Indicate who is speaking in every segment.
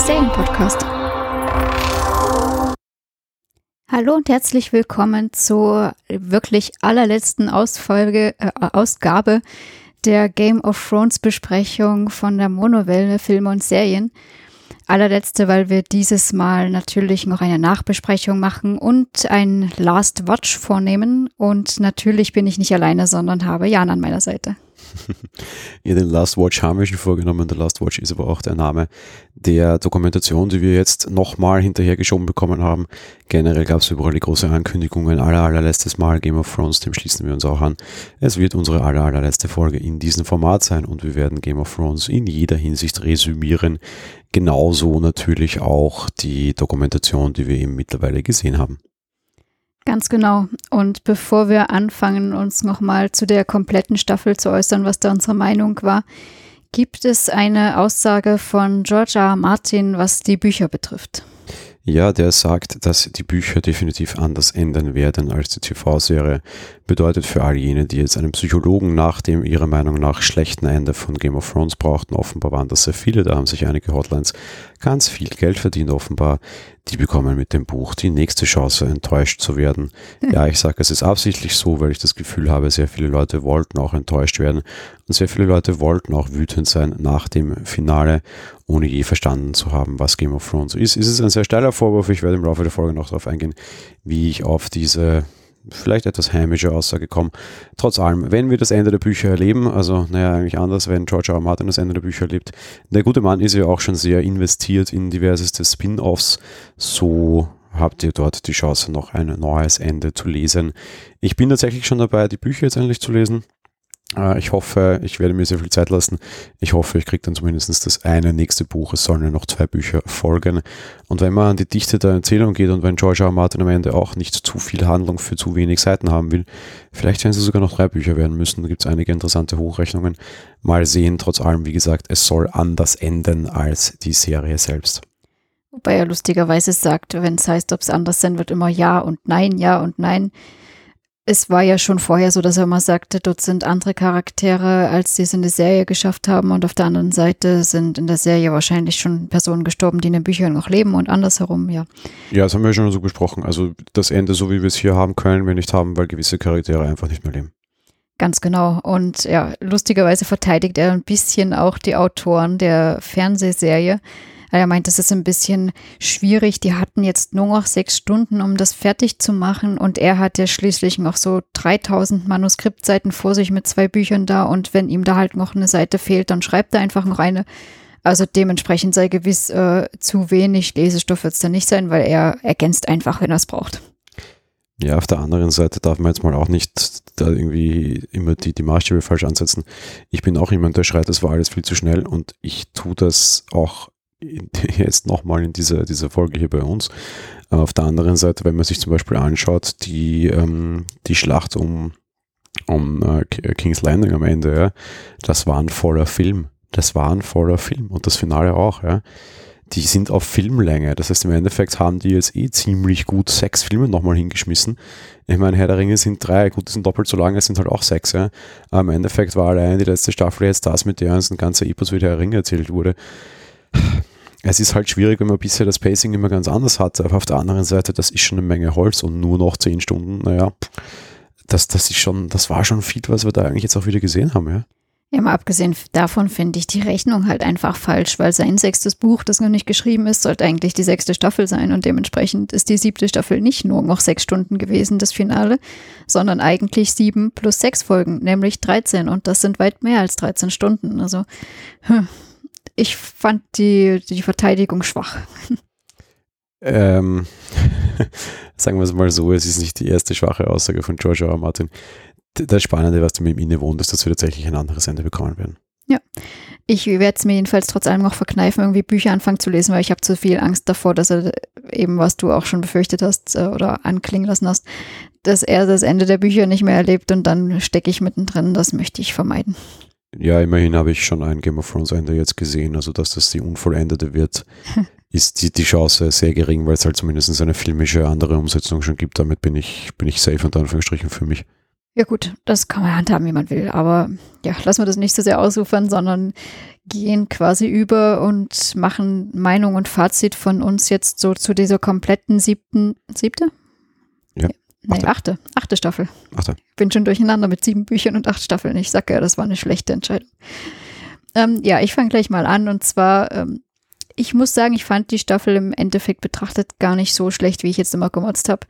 Speaker 1: Serienpodcast. Hallo und herzlich willkommen zur wirklich allerletzten Ausfolge, äh, Ausgabe der Game of Thrones Besprechung von der Monowelle Filme und Serien. Allerletzte, weil wir dieses Mal natürlich noch eine Nachbesprechung machen und ein Last Watch vornehmen. Und natürlich bin ich nicht alleine, sondern habe Jan an meiner Seite.
Speaker 2: Ja, den Last Watch haben wir schon vorgenommen. Der Last Watch ist aber auch der Name der Dokumentation, die wir jetzt nochmal hinterhergeschoben bekommen haben. Generell gab es überall die große Ankündigungen. Aller, allerletztes Mal Game of Thrones, dem schließen wir uns auch an. Es wird unsere aller, allerletzte Folge in diesem Format sein und wir werden Game of Thrones in jeder Hinsicht resümieren. Genauso natürlich auch die Dokumentation, die wir eben mittlerweile gesehen haben.
Speaker 1: Ganz genau. Und bevor wir anfangen, uns nochmal zu der kompletten Staffel zu äußern, was da unsere Meinung war, gibt es eine Aussage von George R. Martin, was die Bücher betrifft.
Speaker 2: Ja, der sagt, dass die Bücher definitiv anders enden werden als die TV-Serie. Bedeutet für all jene, die jetzt einen Psychologen nach dem ihrer Meinung nach schlechten Ende von Game of Thrones brauchten, offenbar waren das sehr viele, da haben sich einige Hotlines ganz viel Geld verdient offenbar, die bekommen mit dem Buch die nächste Chance, enttäuscht zu werden. Ja, ich sage, es ist absichtlich so, weil ich das Gefühl habe, sehr viele Leute wollten auch enttäuscht werden und sehr viele Leute wollten auch wütend sein nach dem Finale, ohne je verstanden zu haben, was Game of Thrones ist. Ist es ein sehr steiler Vorwurf, ich werde im Laufe der Folge noch darauf eingehen, wie ich auf diese vielleicht etwas heimische Aussage kommen. Trotz allem, wenn wir das Ende der Bücher erleben, also naja, eigentlich anders, wenn George R. R. Martin das Ende der Bücher erlebt, der gute Mann ist ja auch schon sehr investiert in diverseste Spin-offs, so habt ihr dort die Chance, noch ein neues Ende zu lesen. Ich bin tatsächlich schon dabei, die Bücher jetzt endlich zu lesen. Äh, ich hoffe, ich werde mir sehr viel Zeit lassen. Ich hoffe, ich kriege dann zumindest das eine nächste Buch. Es sollen ja noch zwei Bücher folgen. Und wenn man an die Dichte der Erzählung geht und wenn George R. R. Martin am Ende auch nicht zu viel Handlung für zu wenig Seiten haben will, vielleicht werden es sogar noch drei Bücher werden müssen. Da gibt es einige interessante Hochrechnungen. Mal sehen, trotz allem, wie gesagt, es soll anders enden als die Serie selbst.
Speaker 1: Wobei er lustigerweise sagt, wenn es heißt, ob es anders sein wird, immer ja und nein, ja und nein es war ja schon vorher so, dass er immer sagte, dort sind andere Charaktere, als sie es in der Serie geschafft haben. Und auf der anderen Seite sind in der Serie wahrscheinlich schon Personen gestorben, die in den Büchern noch leben und andersherum, ja.
Speaker 2: Ja, das haben wir schon so besprochen. Also das Ende, so wie wir es hier haben, können wir nicht haben, weil gewisse Charaktere einfach nicht mehr leben.
Speaker 1: Ganz genau. Und ja, lustigerweise verteidigt er ein bisschen auch die Autoren der Fernsehserie er meint, das ist ein bisschen schwierig. Die hatten jetzt nur noch sechs Stunden, um das fertig zu machen. Und er hat ja schließlich noch so 3000 Manuskriptseiten vor sich mit zwei Büchern da. Und wenn ihm da halt noch eine Seite fehlt, dann schreibt er einfach noch eine. Also dementsprechend sei gewiss äh, zu wenig Lesestoff wird es dann nicht sein, weil er ergänzt einfach, wenn er es braucht.
Speaker 2: Ja, auf der anderen Seite darf man jetzt mal auch nicht da irgendwie immer die, die Maßstäbe falsch ansetzen. Ich bin auch jemand, der schreit, das war alles viel zu schnell und ich tue das auch jetzt nochmal in dieser, dieser Folge hier bei uns. Auf der anderen Seite, wenn man sich zum Beispiel anschaut, die, ähm, die Schlacht um, um äh, King's Landing am Ende, ja, das war ein voller Film. Das war ein voller Film und das Finale auch, ja. Die sind auf Filmlänge. Das heißt, im Endeffekt haben die jetzt eh ziemlich gut sechs Filme nochmal hingeschmissen. Ich meine, Herr der Ringe sind drei, gut, die sind doppelt so lang, es sind halt auch sechs, ja. Aber im Endeffekt war allein die letzte Staffel jetzt das, mit der uns ein ganzer Epos wie der Ringe erzählt wurde es ist halt schwierig, wenn man bisher das Pacing immer ganz anders hatte, aber auf der anderen Seite, das ist schon eine Menge Holz und nur noch zehn Stunden, naja, das, das ist schon, das war schon viel, was wir da eigentlich jetzt auch wieder gesehen haben, ja.
Speaker 1: Ja, mal abgesehen davon finde ich die Rechnung halt einfach falsch, weil sein sechstes Buch, das noch nicht geschrieben ist, sollte eigentlich die sechste Staffel sein und dementsprechend ist die siebte Staffel nicht nur noch sechs Stunden gewesen, das Finale, sondern eigentlich sieben plus sechs Folgen, nämlich 13 und das sind weit mehr als 13 Stunden. Also, hm, ich fand die, die Verteidigung schwach.
Speaker 2: Ähm, sagen wir es mal so, es ist nicht die erste schwache Aussage von George R. Martin. Das Spannende, was du mit ihm innewohnt, ist, dass wir tatsächlich ein anderes Ende bekommen werden.
Speaker 1: Ja, ich werde es mir jedenfalls trotz allem noch verkneifen, irgendwie Bücher anfangen zu lesen, weil ich habe zu viel Angst davor, dass er eben, was du auch schon befürchtet hast äh, oder anklingen lassen hast, dass er das Ende der Bücher nicht mehr erlebt und dann stecke ich mittendrin. Das möchte ich vermeiden.
Speaker 2: Ja, immerhin habe ich schon ein Game of Thrones Ende jetzt gesehen, also dass das die unvollendete wird, ist die, die Chance sehr gering, weil es halt zumindest eine filmische andere Umsetzung schon gibt. Damit bin ich, bin ich safe unter Anführungsstrichen für mich.
Speaker 1: Ja gut, das kann man handhaben, wie man will. Aber ja, lassen wir das nicht so sehr ausufern, sondern gehen quasi über und machen Meinung und Fazit von uns jetzt so zu dieser kompletten siebten, siebte? Nee, achte, achte Staffel.
Speaker 2: Achte.
Speaker 1: Bin schon durcheinander mit sieben Büchern und acht Staffeln. Ich sage ja, das war eine schlechte Entscheidung. Ähm, ja, ich fange gleich mal an und zwar, ähm, ich muss sagen, ich fand die Staffel im Endeffekt betrachtet gar nicht so schlecht, wie ich jetzt immer gemotzt habe.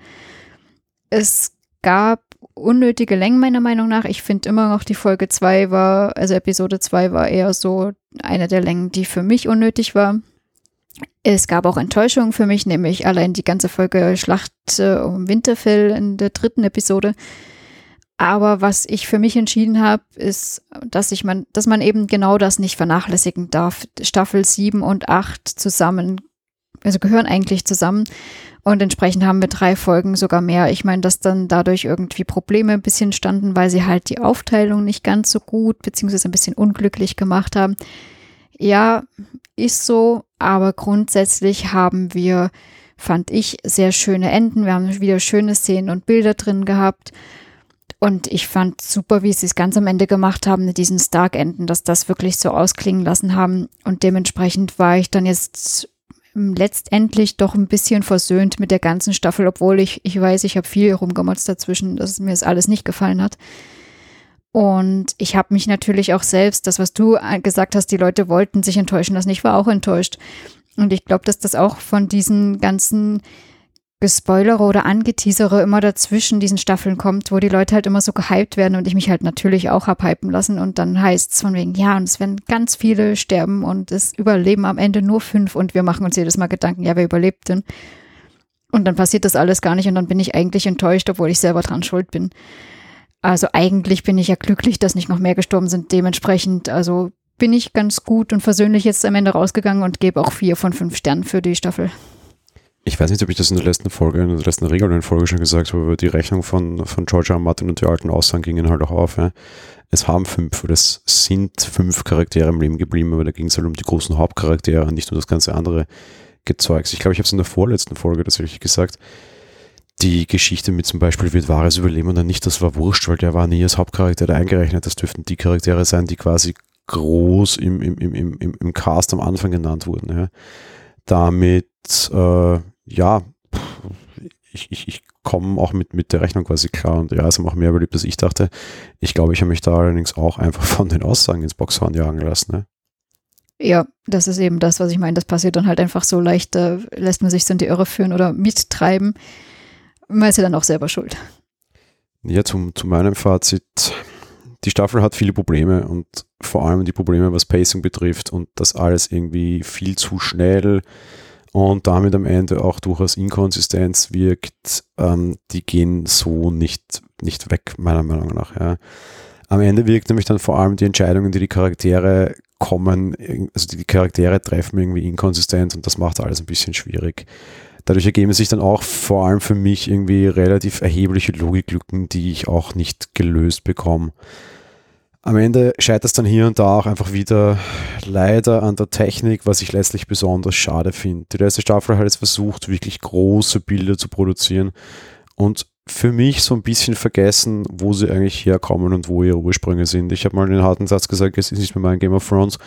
Speaker 1: Es gab unnötige Längen meiner Meinung nach. Ich finde immer noch, die Folge 2 war, also Episode 2 war eher so eine der Längen, die für mich unnötig war. Es gab auch Enttäuschungen für mich, nämlich allein die ganze Folge Schlacht äh, um Winterfell in der dritten Episode. Aber was ich für mich entschieden habe, ist, dass ich man, dass man eben genau das nicht vernachlässigen darf. Staffel 7 und 8 zusammen, also gehören eigentlich zusammen. Und entsprechend haben wir drei Folgen sogar mehr. Ich meine, dass dann dadurch irgendwie Probleme ein bisschen standen, weil sie halt die Aufteilung nicht ganz so gut beziehungsweise ein bisschen unglücklich gemacht haben. Ja, ist so, aber grundsätzlich haben wir, fand ich, sehr schöne Enden. Wir haben wieder schöne Szenen und Bilder drin gehabt. Und ich fand super, wie sie es ganz am Ende gemacht haben mit diesen Stark-Enden, dass das wirklich so ausklingen lassen haben. Und dementsprechend war ich dann jetzt letztendlich doch ein bisschen versöhnt mit der ganzen Staffel, obwohl ich, ich weiß, ich habe viel rumgemotzt dazwischen, dass mir das alles nicht gefallen hat. Und ich habe mich natürlich auch selbst, das, was du gesagt hast, die Leute wollten sich enttäuschen lassen. Ich war auch enttäuscht. Und ich glaube, dass das auch von diesen ganzen Gespoilere oder Angeteasere immer dazwischen diesen Staffeln kommt, wo die Leute halt immer so gehypt werden und ich mich halt natürlich auch hab hypen lassen und dann heißt es von wegen, ja, und es werden ganz viele sterben und es überleben am Ende nur fünf und wir machen uns jedes Mal Gedanken, ja, wer überlebt denn? Und dann passiert das alles gar nicht und dann bin ich eigentlich enttäuscht, obwohl ich selber dran schuld bin. Also eigentlich bin ich ja glücklich, dass nicht noch mehr gestorben sind. Dementsprechend, also bin ich ganz gut und versöhnlich jetzt am Ende rausgegangen und gebe auch vier von fünf Sternen für die Staffel.
Speaker 2: Ich weiß nicht, ob ich das in der letzten Folge, in der letzten regulären Folge schon gesagt habe, aber die Rechnung von, von Georgia und Martin und die alten Aussagen gingen halt auch auf. Ja. Es haben fünf, oder es sind fünf Charaktere im Leben geblieben, aber da ging es halt um die großen Hauptcharaktere, nicht nur das ganze andere Gezeugs. Ich glaube, ich habe es in der vorletzten Folge tatsächlich gesagt. Die Geschichte mit zum Beispiel wird Wahres überleben oder nicht, das war wurscht, weil der war nie als Hauptcharakter da eingerechnet. Das dürften die Charaktere sein, die quasi groß im, im, im, im, im Cast am Anfang genannt wurden. Ja. Damit äh, ja, ich, ich, ich komme auch mit, mit der Rechnung quasi klar und ja, es haben auch mehr überlebt, als ich dachte. Ich glaube, ich habe mich da allerdings auch einfach von den Aussagen ins Boxhorn jagen lassen. Ne?
Speaker 1: Ja, das ist eben das, was ich meine. Das passiert dann halt einfach so leicht, da lässt man sich so in die Irre führen oder mittreiben. Man ist ja dann auch selber schuld.
Speaker 2: Ja, zum, zu meinem Fazit. Die Staffel hat viele Probleme und vor allem die Probleme, was Pacing betrifft und das alles irgendwie viel zu schnell und damit am Ende auch durchaus Inkonsistenz wirkt, ähm, die gehen so nicht, nicht weg, meiner Meinung nach. Ja. Am Ende wirkt nämlich dann vor allem die Entscheidungen, die die Charaktere kommen, also die Charaktere treffen irgendwie inkonsistent und das macht alles ein bisschen schwierig. Dadurch ergeben sich dann auch vor allem für mich irgendwie relativ erhebliche Logiklücken, die ich auch nicht gelöst bekomme. Am Ende scheitert es dann hier und da auch einfach wieder leider an der Technik, was ich letztlich besonders schade finde. Die letzte Staffel hat jetzt versucht, wirklich große Bilder zu produzieren und für mich so ein bisschen vergessen, wo sie eigentlich herkommen und wo ihre Ursprünge sind. Ich habe mal den harten Satz gesagt, es ist nicht mehr mein Game of Thrones.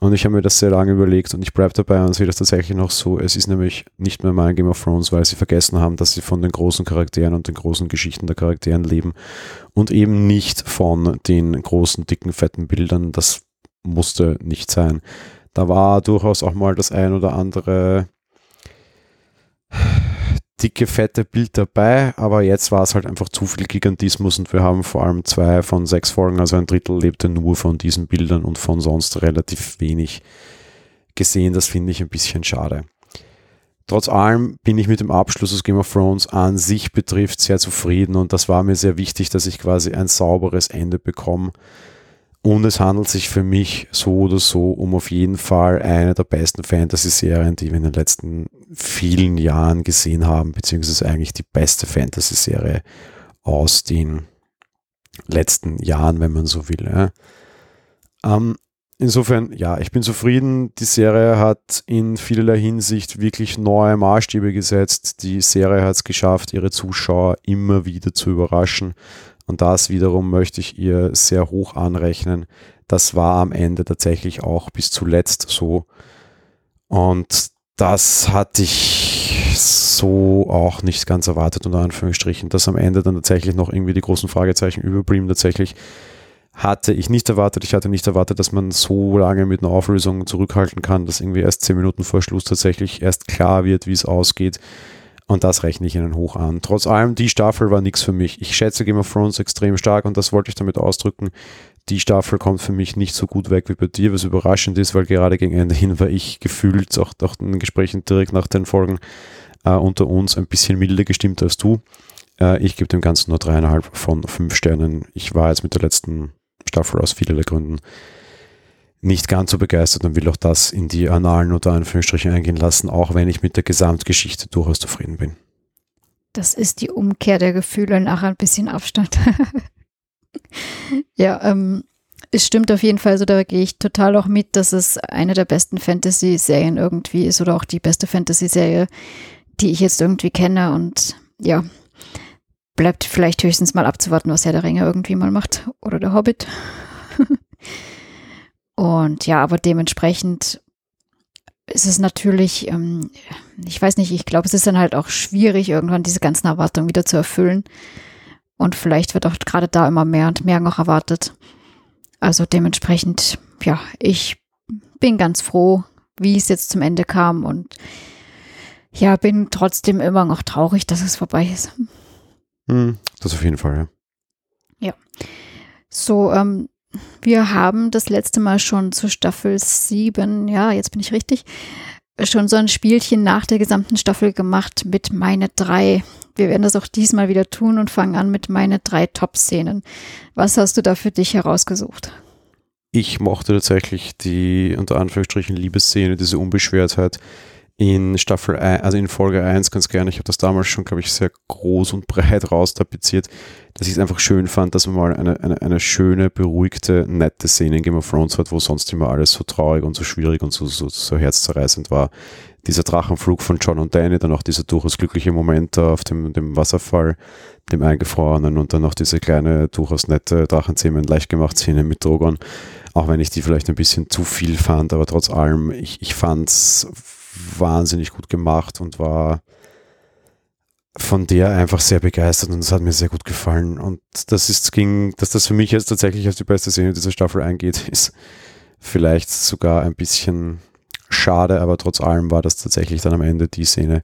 Speaker 2: Und ich habe mir das sehr lange überlegt und ich bleibe dabei und sehe das tatsächlich noch so. Es ist nämlich nicht mehr mein Game of Thrones, weil sie vergessen haben, dass sie von den großen Charakteren und den großen Geschichten der Charakteren leben und eben nicht von den großen, dicken, fetten Bildern. Das musste nicht sein. Da war durchaus auch mal das ein oder andere dicke, fette Bild dabei, aber jetzt war es halt einfach zu viel Gigantismus und wir haben vor allem zwei von sechs Folgen, also ein Drittel lebte nur von diesen Bildern und von sonst relativ wenig gesehen. Das finde ich ein bisschen schade. Trotz allem bin ich mit dem Abschluss des Game of Thrones an sich betrifft sehr zufrieden und das war mir sehr wichtig, dass ich quasi ein sauberes Ende bekomme und es handelt sich für mich so oder so um auf jeden Fall eine der besten Fantasy-Serien, die wir in den letzten vielen Jahren gesehen haben, beziehungsweise eigentlich die beste Fantasy-Serie aus den letzten Jahren, wenn man so will. Ja. Ähm, insofern, ja, ich bin zufrieden. Die Serie hat in vielerlei Hinsicht wirklich neue Maßstäbe gesetzt. Die Serie hat es geschafft, ihre Zuschauer immer wieder zu überraschen Und das wiederum möchte ich ihr sehr hoch anrechnen. Das war am Ende tatsächlich auch bis zuletzt so. Und das hatte ich so auch nicht ganz erwartet, unter Anführungsstrichen, dass am Ende dann tatsächlich noch irgendwie die großen Fragezeichen überblieben. Tatsächlich hatte ich nicht erwartet. Ich hatte nicht erwartet, dass man so lange mit einer Auflösung zurückhalten kann, dass irgendwie erst zehn Minuten vor Schluss tatsächlich erst klar wird, wie es ausgeht. Und das rechne ich ihnen hoch an. Trotz allem, die Staffel war nichts für mich. Ich schätze Game of Thrones extrem stark und das wollte ich damit ausdrücken. Die Staffel kommt für mich nicht so gut weg wie bei dir, was überraschend ist, weil gerade gegen Ende hin war ich gefühlt, auch nach den Gesprächen direkt nach den Folgen äh, unter uns, ein bisschen milder gestimmt als du. Äh, ich gebe dem Ganzen nur dreieinhalb von fünf Sternen. Ich war jetzt mit der letzten Staffel aus vielerlei Gründen nicht ganz so begeistert und will auch das in die Annalen unter Anführungsstrichen eingehen lassen, auch wenn ich mit der Gesamtgeschichte durchaus zufrieden bin.
Speaker 1: Das ist die Umkehr der Gefühle nach ein bisschen Abstand. ja, ähm, es stimmt auf jeden Fall so, da gehe ich total auch mit, dass es eine der besten Fantasy-Serien irgendwie ist oder auch die beste Fantasy-Serie, die ich jetzt irgendwie kenne und ja, bleibt vielleicht höchstens mal abzuwarten, was Herr der Ringe irgendwie mal macht oder der Hobbit. Und ja, aber dementsprechend ist es natürlich, ähm, ich weiß nicht, ich glaube, es ist dann halt auch schwierig, irgendwann diese ganzen Erwartungen wieder zu erfüllen. Und vielleicht wird auch gerade da immer mehr und mehr noch erwartet. Also dementsprechend, ja, ich bin ganz froh, wie es jetzt zum Ende kam und ja, bin trotzdem immer noch traurig, dass es vorbei ist.
Speaker 2: Hm, das auf jeden Fall,
Speaker 1: ja. Ja. So, ähm, wir haben das letzte Mal schon zur Staffel 7, ja, jetzt bin ich richtig, schon so ein Spielchen nach der gesamten Staffel gemacht mit meine drei. Wir werden das auch diesmal wieder tun und fangen an mit meine drei Top-Szenen. Was hast du da für dich herausgesucht?
Speaker 2: Ich mochte tatsächlich die unter Anführungsstrichen Liebesszene, diese Unbeschwertheit in Staffel 1, also in Folge 1 ganz gerne. Ich habe das damals schon, glaube ich, sehr groß und breit raustapeziert, dass ich es einfach schön fand, dass man mal eine, eine, eine schöne, beruhigte, nette Szene in Game of Thrones hat, wo sonst immer alles so traurig und so schwierig und so, so, so herzzerreißend war. Dieser Drachenflug von John und Danny, dann auch dieser durchaus glückliche Moment auf dem, dem Wasserfall, dem Eingefrorenen und dann noch diese kleine, durchaus nette Drachenzähmen leicht gemacht Szene mit Drogon. Auch wenn ich die vielleicht ein bisschen zu viel fand, aber trotz allem, ich, ich fand es wahnsinnig gut gemacht und war von der einfach sehr begeistert und es hat mir sehr gut gefallen. Und das ist, ging, dass das für mich jetzt tatsächlich als die beste Szene dieser Staffel eingeht, ist vielleicht sogar ein bisschen schade, aber trotz allem war das tatsächlich dann am Ende die Szene,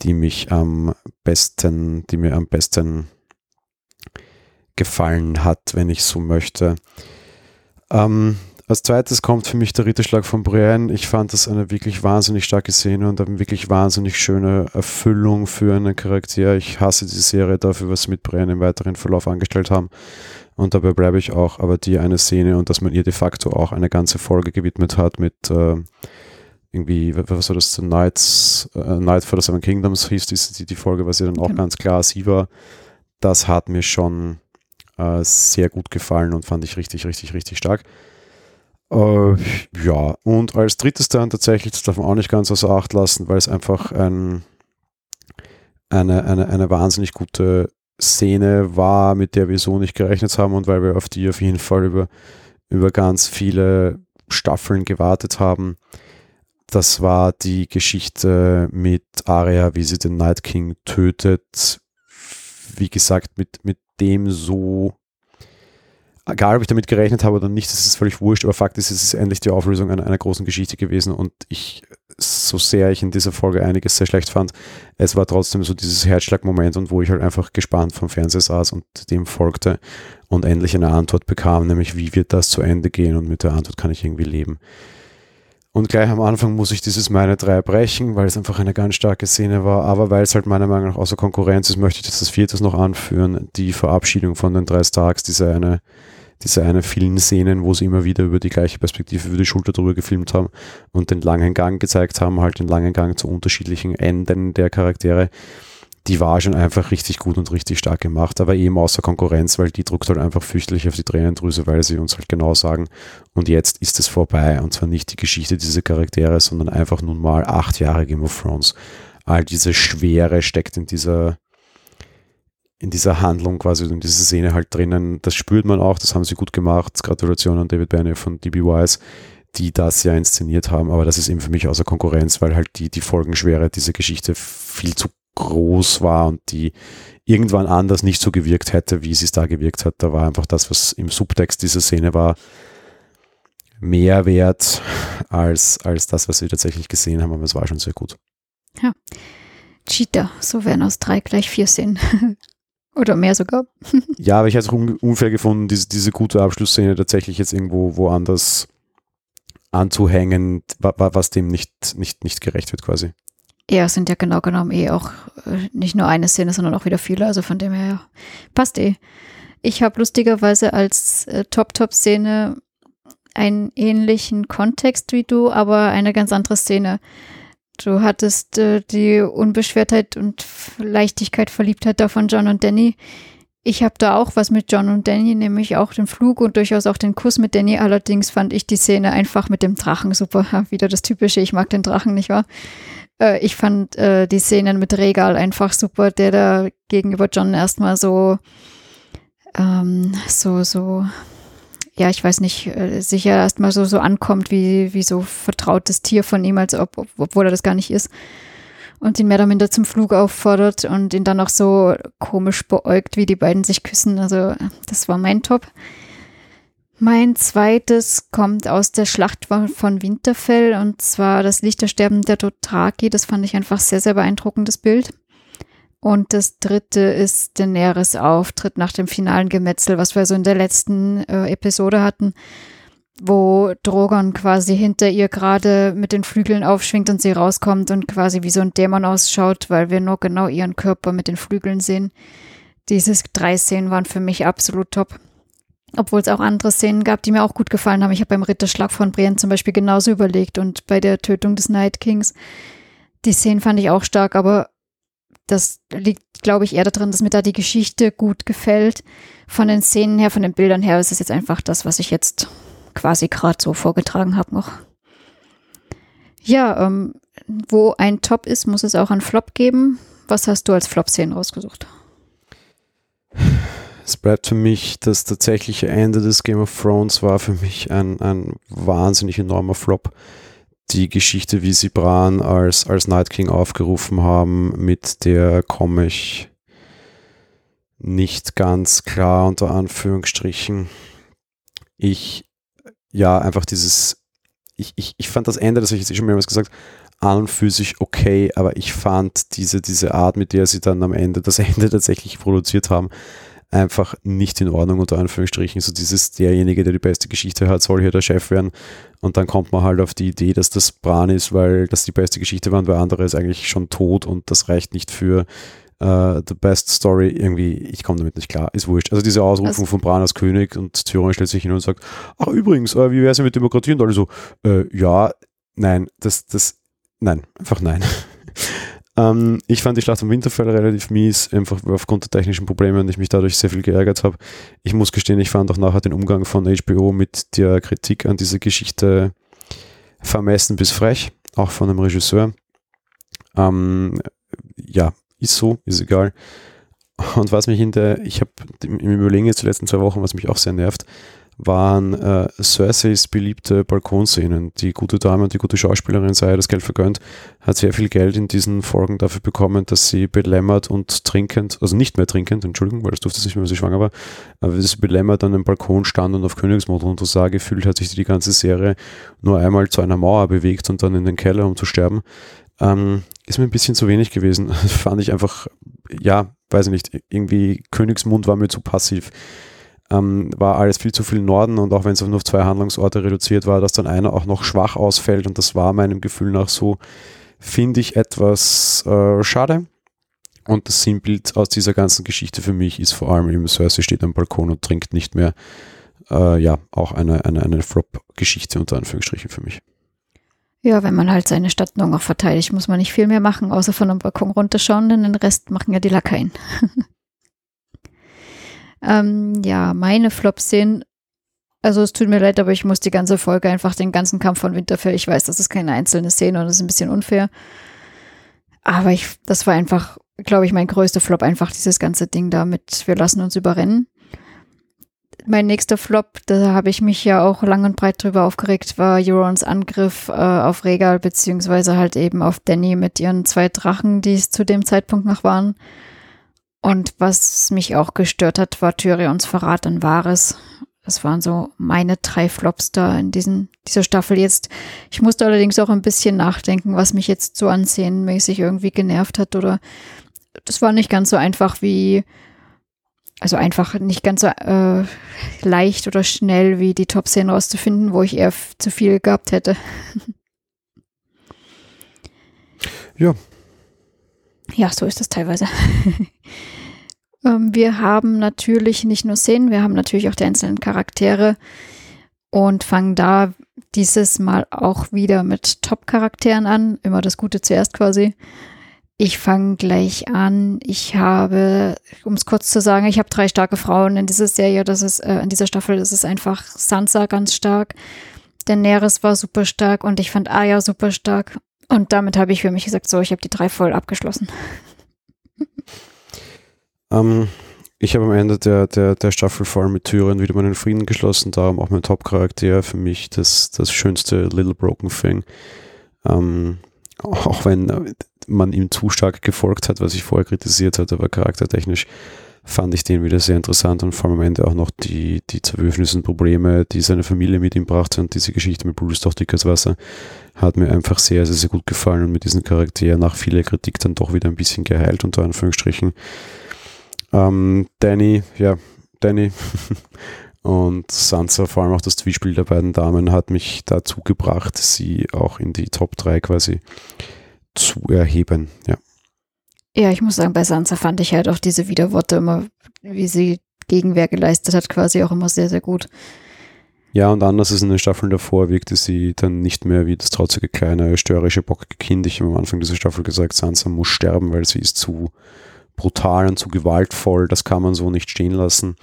Speaker 2: die mich am besten, die mir am besten gefallen hat, wenn ich so möchte. Ähm, als zweites kommt für mich der Ritterschlag von Brienne. Ich fand das eine wirklich wahnsinnig starke Szene und eine wirklich wahnsinnig schöne Erfüllung für einen Charakter. Ich hasse die Serie dafür, was sie mit Brienne im weiteren Verlauf angestellt haben. Und dabei bleibe ich auch. Aber die eine Szene und dass man ihr de facto auch eine ganze Folge gewidmet hat mit äh, irgendwie, was war das, The Knights, äh, Night for the Seven Kingdoms hieß die, die, Folge, was ja dann auch okay. ganz klar sie war. Das hat mir schon äh, sehr gut gefallen und fand ich richtig, richtig, richtig stark. Äh, ja, und als drittes dann tatsächlich, das darf man auch nicht ganz außer Acht lassen, weil es einfach ein, eine, eine, eine wahnsinnig gute Szene war, mit der wir so nicht gerechnet haben und weil wir auf die auf jeden Fall über, über ganz viele Staffeln gewartet haben. Das war die Geschichte mit Arya, wie sie den Night King tötet. Wie gesagt, mit, mit dem so egal ob ich damit gerechnet habe oder nicht, das ist völlig wurscht, aber Fakt ist, es ist endlich die Auflösung einer, einer großen Geschichte gewesen und ich, so sehr ich in dieser Folge einiges sehr schlecht fand, es war trotzdem so dieses Herzschlagmoment und wo ich halt einfach gespannt vom Fernseher saß und dem folgte und endlich eine Antwort bekam, nämlich wie wird das zu Ende gehen und mit der Antwort kann ich irgendwie leben. Und gleich am Anfang muss ich dieses meine drei brechen, weil es einfach eine ganz starke Szene war. Aber weil es halt meiner Meinung nach außer Konkurrenz ist, möchte ich das, das viertes noch anführen. Die Verabschiedung von den drei Starks, diese eine diese eine vielen Szenen, wo sie immer wieder über die gleiche Perspektive über die Schulter drüber gefilmt haben und den langen Gang gezeigt haben, halt den langen Gang zu unterschiedlichen Enden der Charaktere. Die war schon einfach richtig gut und richtig stark gemacht, aber eben außer Konkurrenz, weil die druckt halt einfach fürchterlich auf die Tränendrüse, weil sie uns halt genau sagen, und jetzt ist es vorbei. Und zwar nicht die Geschichte dieser Charaktere, sondern einfach nun mal acht Jahre Game of Thrones. All diese Schwere steckt in dieser in dieser Handlung quasi, in dieser Szene halt drinnen. Das spürt man auch, das haben sie gut gemacht. Gratulation an David Benioff von DB Wise, die das ja inszeniert haben. Aber das ist eben für mich außer Konkurrenz, weil halt die, die Folgenschwere dieser Geschichte viel zu groß war und die irgendwann anders nicht so gewirkt hätte, wie sie es da gewirkt hat. Da war einfach das, was im Subtext dieser Szene war, mehr wert als, als das, was wir tatsächlich gesehen haben, aber es war schon sehr gut.
Speaker 1: Ja. Cheater, so wären aus drei gleich vier Szenen. Oder mehr sogar.
Speaker 2: ja, aber ich hätte es un unfair gefunden, diese, diese gute Abschlussszene tatsächlich jetzt irgendwo woanders anzuhängen, was dem nicht, nicht, nicht gerecht wird quasi.
Speaker 1: Ja, es sind ja genau genommen eh auch äh, nicht nur eine Szene, sondern auch wieder viele. Also von dem her ja, passt eh. Ich habe lustigerweise als äh, Top-Top-Szene einen ähnlichen Kontext wie du, aber eine ganz andere Szene. Du hattest äh, die Unbeschwertheit und Leichtigkeit, Verliebtheit da von John und Danny. Ich habe da auch was mit John und Danny, nämlich auch den Flug und durchaus auch den Kuss mit Danny. Allerdings fand ich die Szene einfach mit dem Drachen super. wieder das Typische, ich mag den Drachen, nicht wahr? Äh, ich fand äh, die Szenen mit Regal einfach super, der da gegenüber John erstmal so, ähm, so, so ja, ich weiß nicht, äh, sicher erstmal so, so ankommt, wie, wie so vertrautes Tier von ihm, als ob, obwohl er das gar nicht ist. Und ihn mehr oder minder zum Flug auffordert und ihn dann auch so komisch beäugt, wie die beiden sich küssen. Also, das war mein Top. Mein zweites kommt aus der Schlacht von Winterfell und zwar das Lichtersterben der Dothraki. Das fand ich einfach sehr, sehr beeindruckendes Bild. Und das dritte ist Daenerys Auftritt nach dem finalen Gemetzel, was wir so in der letzten äh, Episode hatten, wo Drogon quasi hinter ihr gerade mit den Flügeln aufschwingt und sie rauskommt und quasi wie so ein Dämon ausschaut, weil wir nur genau ihren Körper mit den Flügeln sehen. Diese drei Szenen waren für mich absolut top. Obwohl es auch andere Szenen gab, die mir auch gut gefallen haben. Ich habe beim Ritterschlag von Brienne zum Beispiel genauso überlegt und bei der Tötung des Night Kings. Die Szenen fand ich auch stark, aber das liegt, glaube ich, eher daran, dass mir da die Geschichte gut gefällt. Von den Szenen her, von den Bildern her ist es jetzt einfach das, was ich jetzt quasi gerade so vorgetragen habe noch. Ja, ähm, wo ein Top ist, muss es auch einen Flop geben. Was hast du als Flop-Szenen rausgesucht?
Speaker 2: Es bleibt für mich das tatsächliche Ende des Game of Thrones war für mich ein, ein wahnsinnig enormer Flop die Geschichte, wie sie Bran als, als Night King aufgerufen haben, mit der komme ich nicht ganz klar unter Anführungsstrichen. Ich, ja, einfach dieses, ich, ich, ich fand das Ende, das habe ich jetzt schon mehrmals gesagt, an und für sich okay, aber ich fand diese, diese Art, mit der sie dann am Ende das Ende tatsächlich produziert haben, einfach nicht in Ordnung, unter Anführungsstrichen. So dieses, derjenige, der die beste Geschichte hat, soll hier der Chef werden. Und dann kommt man halt auf die Idee, dass das Bran ist, weil das die beste Geschichte war und der andere ist eigentlich schon tot und das reicht nicht für uh, The Best Story. Irgendwie, ich komme damit nicht klar, ist wurscht. Also diese Ausrufung also, von Bran als König und Tyrion stellt sich hin und sagt, ach übrigens, äh, wie wäre es mit Demokratie? Und alle so, äh, ja, nein, das, das, nein, einfach nein. Ähm, ich fand die Schlacht am Winterfell relativ mies, einfach aufgrund der technischen Probleme und ich mich dadurch sehr viel geärgert habe. Ich muss gestehen, ich fand auch nachher den Umgang von HBO mit der Kritik an dieser Geschichte vermessen bis frech, auch von einem Regisseur. Ähm, ja, ist so, ist egal. Und was mich in der, ich habe im Überlegen jetzt die letzten zwei Wochen, was mich auch sehr nervt, waren äh, Cerseis beliebte Balkonszenen. Die gute Dame und die gute Schauspielerin sei das Geld vergönnt, hat sehr viel Geld in diesen Folgen dafür bekommen, dass sie belämmert und trinkend, also nicht mehr trinkend, Entschuldigung, weil das durfte sie nicht mehr, wenn sie schwanger war, aber sie belämmert an einem Balkon stand und auf Königsmod runter sah, gefühlt hat sich die ganze Serie nur einmal zu einer Mauer bewegt und dann in den Keller, um zu sterben. Ähm, ist mir ein bisschen zu wenig gewesen. Fand ich einfach, ja, weiß ich nicht, irgendwie Königsmund war mir zu passiv ähm, war alles viel zu viel Norden und auch wenn es nur auf zwei Handlungsorte reduziert war, dass dann einer auch noch schwach ausfällt und das war meinem Gefühl nach so, finde ich etwas äh, schade. Und das Sinnbild aus dieser ganzen Geschichte für mich ist vor allem eben Cersei steht am Balkon und trinkt nicht mehr. Äh, ja, auch eine, eine, eine Flop-Geschichte unter Anführungsstrichen für mich.
Speaker 1: Ja, wenn man halt seine Stadt nur noch verteidigt, muss man nicht viel mehr machen, außer von einem Balkon runterschauen, denn den Rest machen ja die Lakaien. Ähm, ja, meine Flops sehen. Also es tut mir leid, aber ich muss die ganze Folge einfach den ganzen Kampf von Winterfell. Ich weiß, das ist keine einzelne Szene und das ist ein bisschen unfair. Aber ich, das war einfach glaube ich, mein größter Flop einfach dieses ganze Ding damit. Wir lassen uns überrennen. Mein nächster Flop, da habe ich mich ja auch lang und breit drüber aufgeregt, war Eurons Angriff äh, auf Regal, beziehungsweise halt eben auf Danny mit ihren zwei Drachen, die es zu dem Zeitpunkt noch waren. Und was mich auch gestört hat, war Tyrions Verrat an Wahres. Das waren so meine drei Flops da in diesen, dieser Staffel jetzt. Ich musste allerdings auch ein bisschen nachdenken, was mich jetzt so ansehenmäßig irgendwie genervt hat oder das war nicht ganz so einfach wie, also einfach nicht ganz so äh, leicht oder schnell wie die Top-Szenen rauszufinden, wo ich eher zu viel gehabt hätte.
Speaker 2: Ja.
Speaker 1: Ja, so ist das teilweise. Ähm, wir haben natürlich nicht nur Szenen, wir haben natürlich auch die einzelnen Charaktere und fangen da dieses Mal auch wieder mit Top-Charakteren an. Immer das Gute zuerst quasi. Ich fange gleich an. Ich habe, um es kurz zu sagen, ich habe drei starke Frauen in dieser Serie. Das ist äh, in dieser Staffel. Ist einfach Sansa ganz stark. Daenerys war super stark und ich fand Arya super stark. Und damit habe ich für mich gesagt, so, ich habe die drei voll abgeschlossen.
Speaker 2: Ähm, ich habe am Ende der, der, der Staffel vor allem mit Tyrion wieder meinen Frieden geschlossen, darum auch mein Top-Charakter für mich das, das schönste Little Broken Thing. Ähm, auch wenn man ihm zu stark gefolgt hat, was ich vorher kritisiert hatte, aber charaktertechnisch fand ich den wieder sehr interessant und vor allem am Ende auch noch die, die und Probleme, die seine Familie mit ihm brachte und diese Geschichte mit Bruce doch dickes Wasser hat mir einfach sehr, sehr, sehr gut gefallen und mit diesem Charakter nach vieler Kritik dann doch wieder ein bisschen geheilt, unter Anführungsstrichen. Ähm, Danny, ja, Danny und Sansa, vor allem auch das Zwiespel der beiden Damen, hat mich dazu gebracht, sie auch in die Top 3 quasi zu erheben, ja.
Speaker 1: Ja, ich muss sagen, bei Sansa fand ich halt auch diese Widerworte immer, wie sie Gegenwehr geleistet hat, quasi auch immer sehr, sehr gut.
Speaker 2: Ja, und anders als in den Staffeln davor wirkte sie dann nicht mehr wie das trotzige kleine störrische bockige Kind. Ich habe am Anfang dieser Staffel gesagt, Sansa muss sterben, weil sie ist zu brutal und zu gewaltvoll. Das kann man so nicht stehen lassen.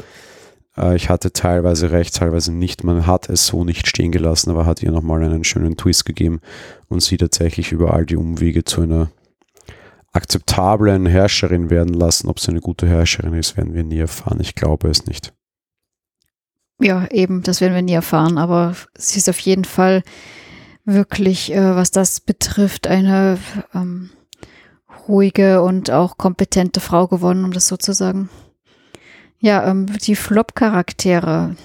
Speaker 2: Äh, ich hatte teilweise recht, teilweise nicht. Man hat es so nicht stehen gelassen, aber hat ihr nochmal einen schönen Twist gegeben und sie tatsächlich über all die Umwege zu einer akzeptablen Herrscherin werden lassen. Ob sie eine gute Herrscherin ist, werden wir nie erfahren. Ich glaube es nicht.
Speaker 1: Ja, eben, das werden wir nie erfahren, aber sie ist auf jeden Fall wirklich, äh, was das betrifft, eine ähm, ruhige und auch kompetente Frau gewonnen, um das so zu sagen. Ja, ähm, die Flop-Charaktere.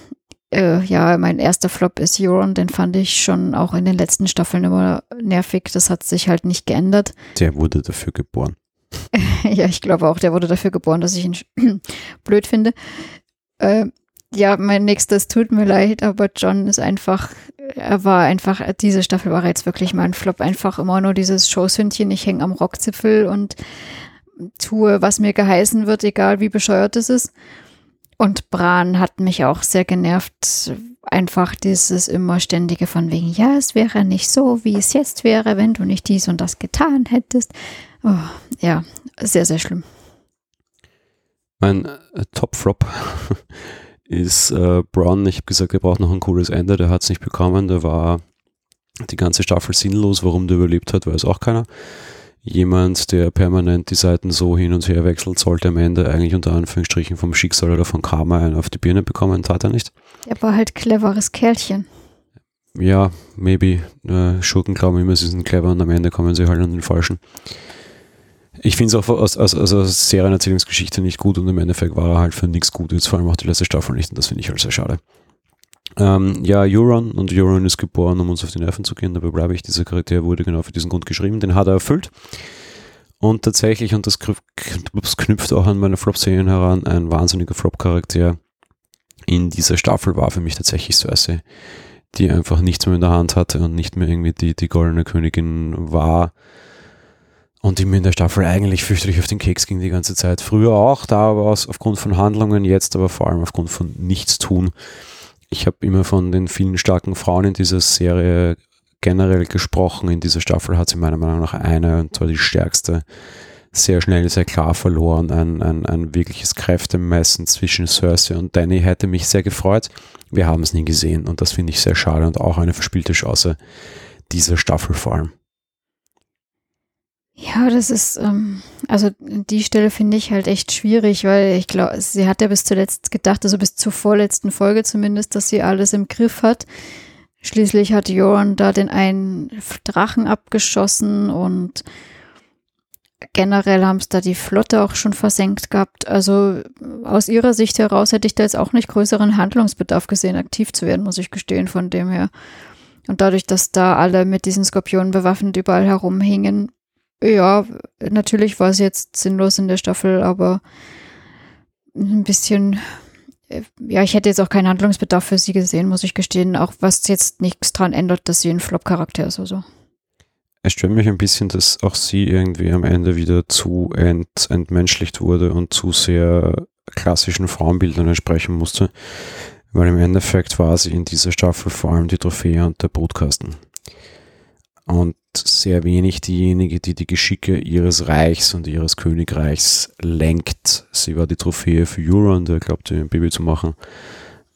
Speaker 1: Äh, ja, mein erster Flop ist Euron, den fand ich schon auch in den letzten Staffeln immer nervig. Das hat sich halt nicht geändert.
Speaker 2: Der wurde dafür geboren.
Speaker 1: ja, ich glaube auch, der wurde dafür geboren, dass ich ihn blöd finde. Äh, ja, mein nächstes tut mir leid, aber John ist einfach, er war einfach, diese Staffel war jetzt wirklich mein Flop. Einfach immer nur dieses Schoßhündchen, ich hänge am Rockzipfel und tue, was mir geheißen wird, egal wie bescheuert es ist. Und Bran hat mich auch sehr genervt. Einfach dieses immer ständige von wegen, ja, es wäre nicht so, wie es jetzt wäre, wenn du nicht dies und das getan hättest. Oh, ja, sehr, sehr schlimm.
Speaker 2: Mein äh, Top-Flop ist äh, Braun. Ich habe gesagt, er braucht noch ein cooles Ende. Der hat es nicht bekommen. Der war die ganze Staffel sinnlos. Warum der überlebt hat, weiß auch keiner. Jemand, der permanent die Seiten so hin und her wechselt, sollte am Ende eigentlich unter Anführungsstrichen vom Schicksal oder von Karma einen auf die Birne bekommen, tat er nicht.
Speaker 1: Er war halt cleveres Kerlchen.
Speaker 2: Ja, maybe. Äh, Schurken glauben immer, sie sind clever und am Ende kommen sie halt an den Falschen. Ich finde es auch aus, aus, aus, Serienerzählungsgeschichte nicht gut und im Endeffekt war er halt für nichts gut, jetzt vor allem auch die letzte Staffel nicht und das finde ich halt sehr schade. Ähm, ja, Euron und Euron ist geboren, um uns auf die Nerven zu gehen, dabei bleibe ich, dieser Charakter wurde genau für diesen Grund geschrieben, den hat er erfüllt. Und tatsächlich, und das knüpft auch an meine Flop-Serien heran, ein wahnsinniger Flop-Charakter in dieser Staffel war für mich tatsächlich Cersei, die einfach nichts mehr in der Hand hatte und nicht mehr irgendwie die, die goldene Königin war und die mir in der Staffel eigentlich fürchterlich auf den Keks ging die ganze Zeit. Früher auch, da aber aus, aufgrund von Handlungen, jetzt aber vor allem aufgrund von Nichtstun. Ich habe immer von den vielen starken Frauen in dieser Serie generell gesprochen. In dieser Staffel hat sie meiner Meinung nach eine, und zwar die stärkste, sehr schnell, sehr klar verloren. Ein, ein, ein wirkliches Kräftemessen zwischen Cersei und Danny hätte mich sehr gefreut. Wir haben es nie gesehen und das finde ich sehr schade und auch eine verspielte Chance dieser Staffel vor allem.
Speaker 1: Ja, das ist, ähm, also die Stelle finde ich halt echt schwierig, weil ich glaube, sie hat ja bis zuletzt gedacht, also bis zur vorletzten Folge zumindest, dass sie alles im Griff hat. Schließlich hat Joran da den einen Drachen abgeschossen und generell haben es da die Flotte auch schon versenkt gehabt. Also aus ihrer Sicht heraus hätte ich da jetzt auch nicht größeren Handlungsbedarf gesehen, aktiv zu werden, muss ich gestehen, von dem her. Und dadurch, dass da alle mit diesen Skorpionen bewaffnet überall herumhingen, ja, natürlich war es jetzt sinnlos in der Staffel, aber ein bisschen, äh, ja, ich hätte jetzt auch keinen Handlungsbedarf für sie gesehen, muss ich gestehen, auch was jetzt nichts dran ändert, dass sie ein Flop-Charakter ist oder so.
Speaker 2: Es stört mich ein bisschen, dass auch sie irgendwie am Ende wieder zu ent, entmenschlicht wurde und zu sehr klassischen Frauenbildern entsprechen musste, weil im Endeffekt war sie in dieser Staffel vor allem die Trophäe und der Brutkasten. Und sehr wenig diejenige, die die Geschicke ihres Reichs und ihres Königreichs lenkt. Sie war die Trophäe für Euron, der glaubte, ein Baby zu machen,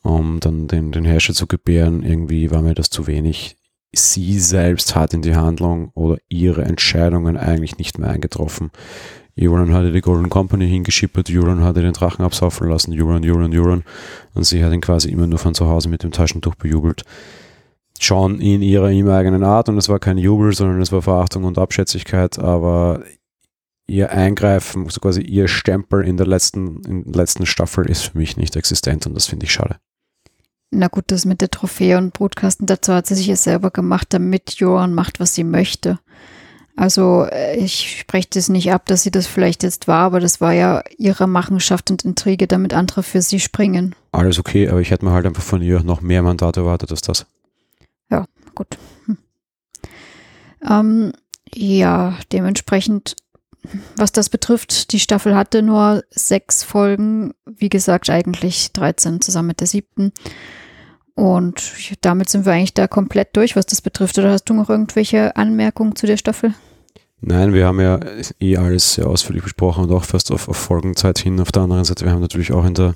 Speaker 2: um dann den, den Herrscher zu gebären. Irgendwie war mir das zu wenig. Sie selbst hat in die Handlung oder ihre Entscheidungen eigentlich nicht mehr eingetroffen. Euron hatte die Golden Company hingeschippert, Euron hatte den Drachen absaufen lassen, Euron, Euron, Euron. Und sie hat ihn quasi immer nur von zu Hause mit dem Taschentuch bejubelt schon in ihrer ihm eigenen Art und es war kein Jubel, sondern es war Verachtung und Abschätzigkeit, aber ihr Eingreifen, so quasi ihr Stempel in der letzten, in der letzten Staffel ist für mich nicht existent und das finde ich schade.
Speaker 1: Na gut, das mit der Trophäe und Brutkasten, dazu hat sie sich ja selber gemacht, damit Joran macht, was sie möchte. Also äh, ich spreche das nicht ab, dass sie das vielleicht jetzt war, aber das war ja ihre Machenschaft und Intrige, damit andere für sie springen.
Speaker 2: Alles okay, aber ich hätte mir halt einfach von ihr noch mehr Mandate erwartet als das
Speaker 1: gut. Hm. Ähm, ja, dementsprechend, was das betrifft, die Staffel hatte nur sechs Folgen, wie gesagt, eigentlich 13 zusammen mit der siebten. Und damit sind wir eigentlich da komplett durch, was das betrifft. Oder hast du noch irgendwelche Anmerkungen zu der Staffel?
Speaker 2: Nein, wir haben ja eh alles sehr ausführlich besprochen und auch fast auf, auf Folgenzeit hin. Auf der anderen Seite, wir haben natürlich auch in der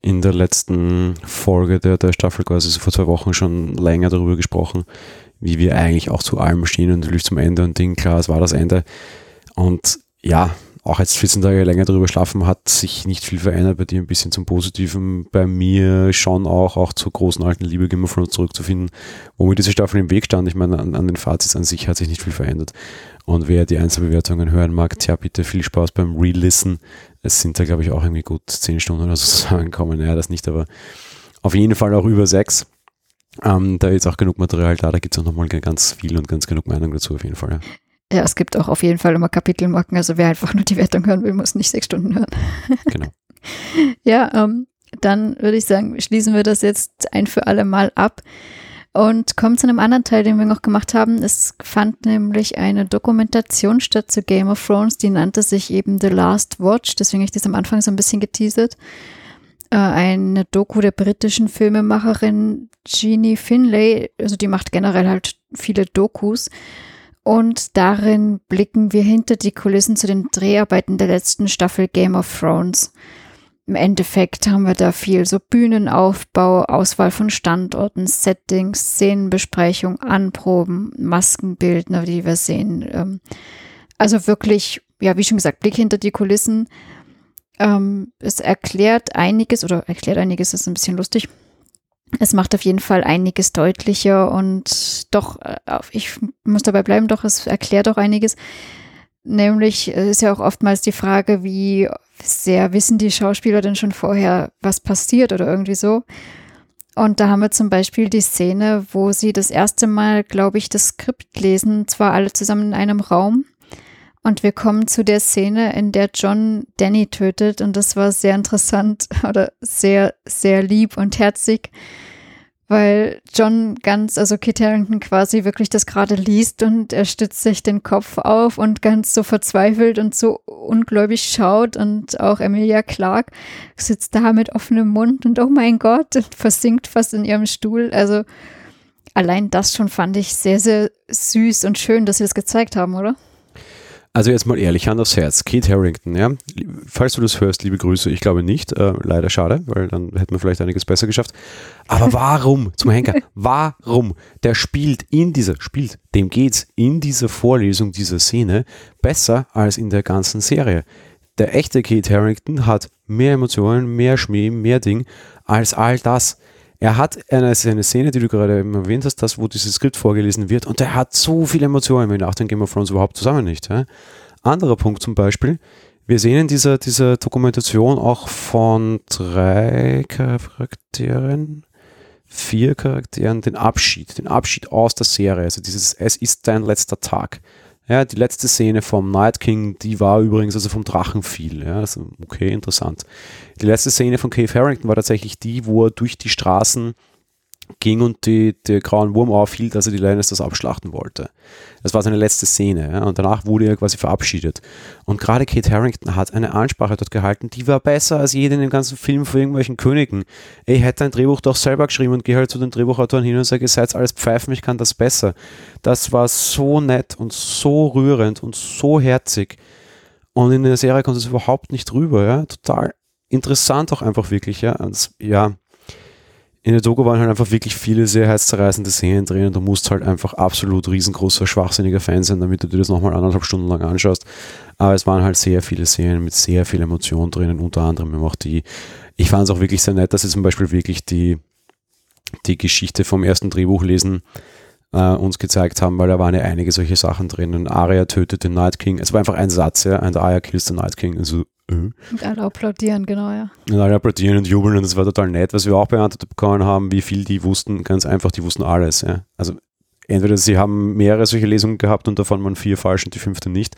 Speaker 2: in der letzten Folge der, der Staffel, quasi so vor zwei Wochen, schon länger darüber gesprochen, wie wir eigentlich auch zu allem stehen und natürlich zum Ende und Ding, klar, es war das Ende. Und ja, auch jetzt 14 Tage länger darüber schlafen, hat sich nicht viel verändert bei dir, ein bisschen zum Positiven, bei mir schon auch, auch zur großen alten Liebe Game of Thrones zurückzufinden, wo mir diese Staffel im Weg stand. Ich meine, an, an den Fazits an sich hat sich nicht viel verändert. Und wer die Einzelbewertungen hören mag, tja, bitte viel Spaß beim Re-Listen. Es sind da, glaube ich, auch irgendwie gut 10 Stunden oder so zusammengekommen. Naja, das nicht, aber auf jeden Fall auch über 6. Ähm, da ist auch genug Material da, da gibt es auch nochmal ganz viel und ganz genug Meinung dazu auf jeden Fall. Ja.
Speaker 1: Ja, es gibt auch auf jeden Fall immer Kapitelmarken. Also wer einfach nur die Wertung hören will, muss nicht sechs Stunden hören.
Speaker 2: Genau.
Speaker 1: ja, ähm, dann würde ich sagen, schließen wir das jetzt ein für alle Mal ab und kommen zu einem anderen Teil, den wir noch gemacht haben. Es fand nämlich eine Dokumentation statt zu Game of Thrones, die nannte sich eben The Last Watch. Deswegen habe ich das am Anfang so ein bisschen geteasert. Äh, eine Doku der britischen Filmemacherin Jeannie Finlay. Also die macht generell halt viele Dokus. Und darin blicken wir hinter die Kulissen zu den Dreharbeiten der letzten Staffel Game of Thrones. Im Endeffekt haben wir da viel so Bühnenaufbau, Auswahl von Standorten, Settings, Szenenbesprechung, Anproben, Maskenbildner, die wir sehen. Ähm, also wirklich, ja, wie schon gesagt, Blick hinter die Kulissen. Ähm, es erklärt einiges, oder erklärt einiges, ist ein bisschen lustig es macht auf jeden Fall einiges deutlicher und doch, äh, ich muss dabei bleiben, doch, es erklärt auch einiges. Nämlich ist ja auch oftmals die Frage, wie sehr wissen die Schauspieler denn schon vorher, was passiert oder irgendwie so. Und da haben wir zum Beispiel die Szene, wo sie das erste Mal, glaube ich, das Skript lesen, zwar alle zusammen in einem Raum. Und wir kommen zu der Szene, in der John Danny tötet. Und das war sehr interessant oder sehr, sehr lieb und herzig, weil John ganz, also Kit Harington quasi wirklich das gerade liest und er stützt sich den Kopf auf und ganz so verzweifelt und so ungläubig schaut. Und auch Emilia Clark sitzt da mit offenem Mund und oh mein Gott, und versinkt fast in ihrem Stuhl. Also allein das schon fand ich sehr, sehr süß und schön, dass sie das gezeigt haben, oder?
Speaker 2: Also jetzt mal ehrlich, Hand aufs Herz. Kate Harrington, ja. Falls du das hörst, liebe Grüße, ich glaube nicht. Äh, leider schade, weil dann hätten wir vielleicht einiges besser geschafft. Aber warum, zum Henker, warum? Der spielt in dieser, spielt, dem geht's in dieser Vorlesung, dieser Szene besser als in der ganzen Serie. Der echte Kate Harrington hat mehr Emotionen, mehr Schmäh, mehr Ding als all das. Er hat eine, eine Szene, die du gerade erwähnt hast, das, wo dieses Skript vorgelesen wird, und er hat so viele Emotionen, nach dem Game of Thrones überhaupt zusammen nicht. Ja? Anderer Punkt zum Beispiel, wir sehen in dieser, dieser Dokumentation auch von drei Charakteren, vier Charakteren den Abschied, den Abschied aus der Serie, also dieses Es ist dein letzter Tag. Ja, die letzte Szene vom Night King, die war übrigens also vom Drachen fiel. Ja, also okay, interessant. Die letzte Szene von Cave Harrington war tatsächlich die, wo er durch die Straßen ging und die, der grauen Wurm aufhielt, dass er die Lannisters abschlachten wollte. Das war seine letzte Szene. Ja? Und danach wurde er quasi verabschiedet. Und gerade Kate Harrington hat eine Ansprache dort gehalten, die war besser als jede in dem ganzen Film von irgendwelchen Königen. Ich hätte ein Drehbuch doch selber geschrieben und gehe halt zu den Drehbuchautoren hin und sage, ihr seid alles Pfeifen, ich kann das besser. Das war so nett und so rührend und so herzig. Und in der Serie kommt es überhaupt nicht rüber. Ja? Total interessant auch einfach wirklich. Ja, und, ja in der Doku waren halt einfach wirklich viele sehr herzzerreißende Szenen drin und du musst halt einfach absolut riesengroßer, schwachsinniger Fan sein, damit du dir das nochmal anderthalb Stunden lang anschaust. Aber es waren halt sehr viele Szenen mit sehr viel Emotion drinnen, unter anderem auch die, ich fand es auch wirklich sehr nett, dass sie zum Beispiel wirklich die, die Geschichte vom ersten Drehbuch lesen äh, uns gezeigt haben, weil da waren ja einige solche Sachen drin. Und Arya tötet den Night King. Es war einfach ein Satz, ja, and Arya kills the Night King. Also,
Speaker 1: äh. Und alle applaudieren, genau, ja.
Speaker 2: Und alle applaudieren und jubeln und das war total nett. Was wir auch beantwortet bekommen haben, wie viel die wussten, ganz einfach, die wussten alles, ja. Also entweder sie haben mehrere solche Lesungen gehabt und davon waren vier falsch und die fünfte nicht.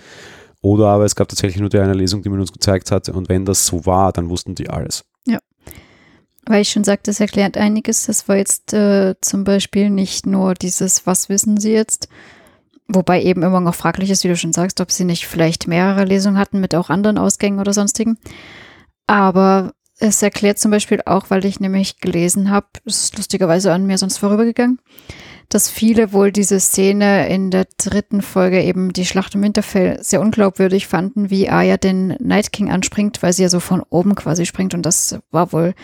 Speaker 2: Oder aber es gab tatsächlich nur die eine Lesung, die man uns gezeigt hatte und wenn das so war, dann wussten die alles.
Speaker 1: Ja. Weil ich schon sagte, das erklärt einiges. Das war jetzt äh, zum Beispiel nicht nur dieses, was wissen Sie jetzt? Wobei eben immer noch fraglich ist, wie du schon sagst, ob sie nicht vielleicht mehrere Lesungen hatten mit auch anderen Ausgängen oder sonstigen. Aber es erklärt zum Beispiel auch, weil ich nämlich gelesen habe, es ist lustigerweise an mir sonst vorübergegangen, dass viele wohl diese Szene in der dritten Folge eben die Schlacht um Winterfell sehr unglaubwürdig fanden, wie Arya den Night King anspringt, weil sie ja so von oben quasi springt und das war wohl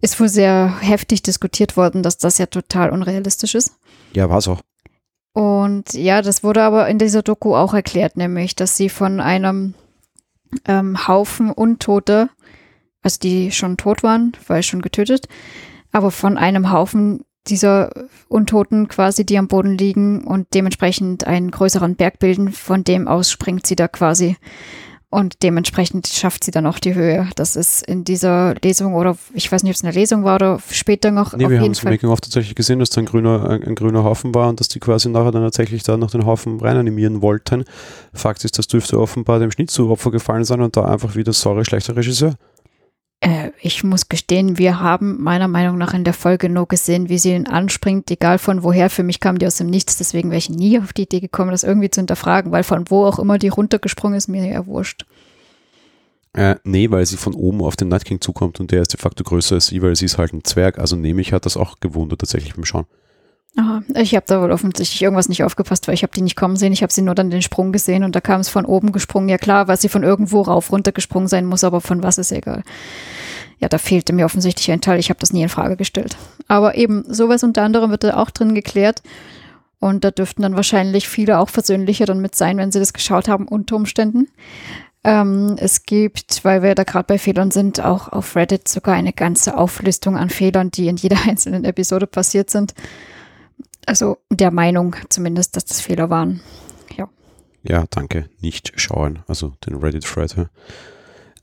Speaker 1: ist wohl sehr heftig diskutiert worden, dass das ja total unrealistisch ist.
Speaker 2: Ja, war es auch.
Speaker 1: Und ja, das wurde aber in dieser Doku auch erklärt, nämlich, dass sie von einem ähm, Haufen Untote, also die schon tot waren, weil schon getötet, aber von einem Haufen dieser Untoten quasi, die am Boden liegen und dementsprechend einen größeren Berg bilden, von dem aus springt sie da quasi und dementsprechend schafft sie dann auch die Höhe. Das ist in dieser Lesung oder ich weiß nicht, ob es eine Lesung war oder später noch.
Speaker 2: Nee, wir haben es im Making-of tatsächlich gesehen, dass da ein grüner, ein, ein, grüner Haufen war und dass die quasi nachher dann tatsächlich da noch den Haufen reinanimieren wollten. Fakt ist, das dürfte offenbar dem Schnitt zu Opfer gefallen sein und da einfach wieder sorry, schlechter Regisseur.
Speaker 1: Äh, ich muss gestehen, wir haben meiner Meinung nach in der Folge nur gesehen, wie sie ihn anspringt, egal von woher. Für mich kam die aus dem Nichts, deswegen wäre ich nie auf die Idee gekommen, das irgendwie zu hinterfragen, weil von wo auch immer die runtergesprungen ist, mir ja wurscht.
Speaker 2: Äh, nee, weil sie von oben auf den Night King zukommt und der ist de facto größer als sie, weil sie ist halt ein Zwerg. Also nehme ich, hat das auch gewundert tatsächlich beim Schauen.
Speaker 1: Aha, ich habe da wohl offensichtlich irgendwas nicht aufgepasst, weil ich habe die nicht kommen sehen. Ich habe sie nur dann den Sprung gesehen und da kam es von oben gesprungen. Ja klar, weil sie von irgendwo rauf runter gesprungen sein muss, aber von was ist egal. Ja, da fehlte mir offensichtlich ein Teil. Ich habe das nie in Frage gestellt. Aber eben, sowas unter anderem wird da auch drin geklärt. Und da dürften dann wahrscheinlich viele auch versöhnlicher dann mit sein, wenn sie das geschaut haben, unter Umständen. Ähm, es gibt, weil wir da gerade bei Fehlern sind, auch auf Reddit sogar eine ganze Auflistung an Fehlern, die in jeder einzelnen Episode passiert sind. Also der Meinung zumindest, dass das Fehler waren. Ja.
Speaker 2: Ja, danke. Nicht schauen. Also den Reddit-Thread. Ja.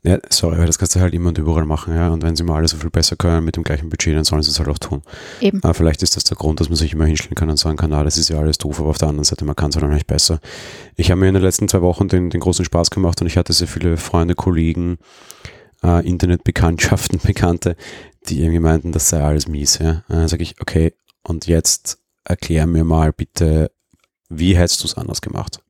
Speaker 2: ja, sorry, aber das kannst du halt immer und überall machen. Ja. Und wenn sie mal alle so viel besser können mit dem gleichen Budget, dann sollen sie es halt auch tun.
Speaker 1: Eben.
Speaker 2: Aber vielleicht ist das der Grund, dass man sich immer hinstellen kann und sagen kann, ah, das ist ja alles doof, aber auf der anderen Seite, man kann es halt auch nicht besser. Ich habe mir in den letzten zwei Wochen den, den großen Spaß gemacht und ich hatte sehr viele Freunde, Kollegen, äh, Internetbekanntschaften, Bekannte, die irgendwie meinten, das sei alles mies. Ja. Dann sage ich, okay, und jetzt erklär mir mal bitte, wie hättest du es anders gemacht?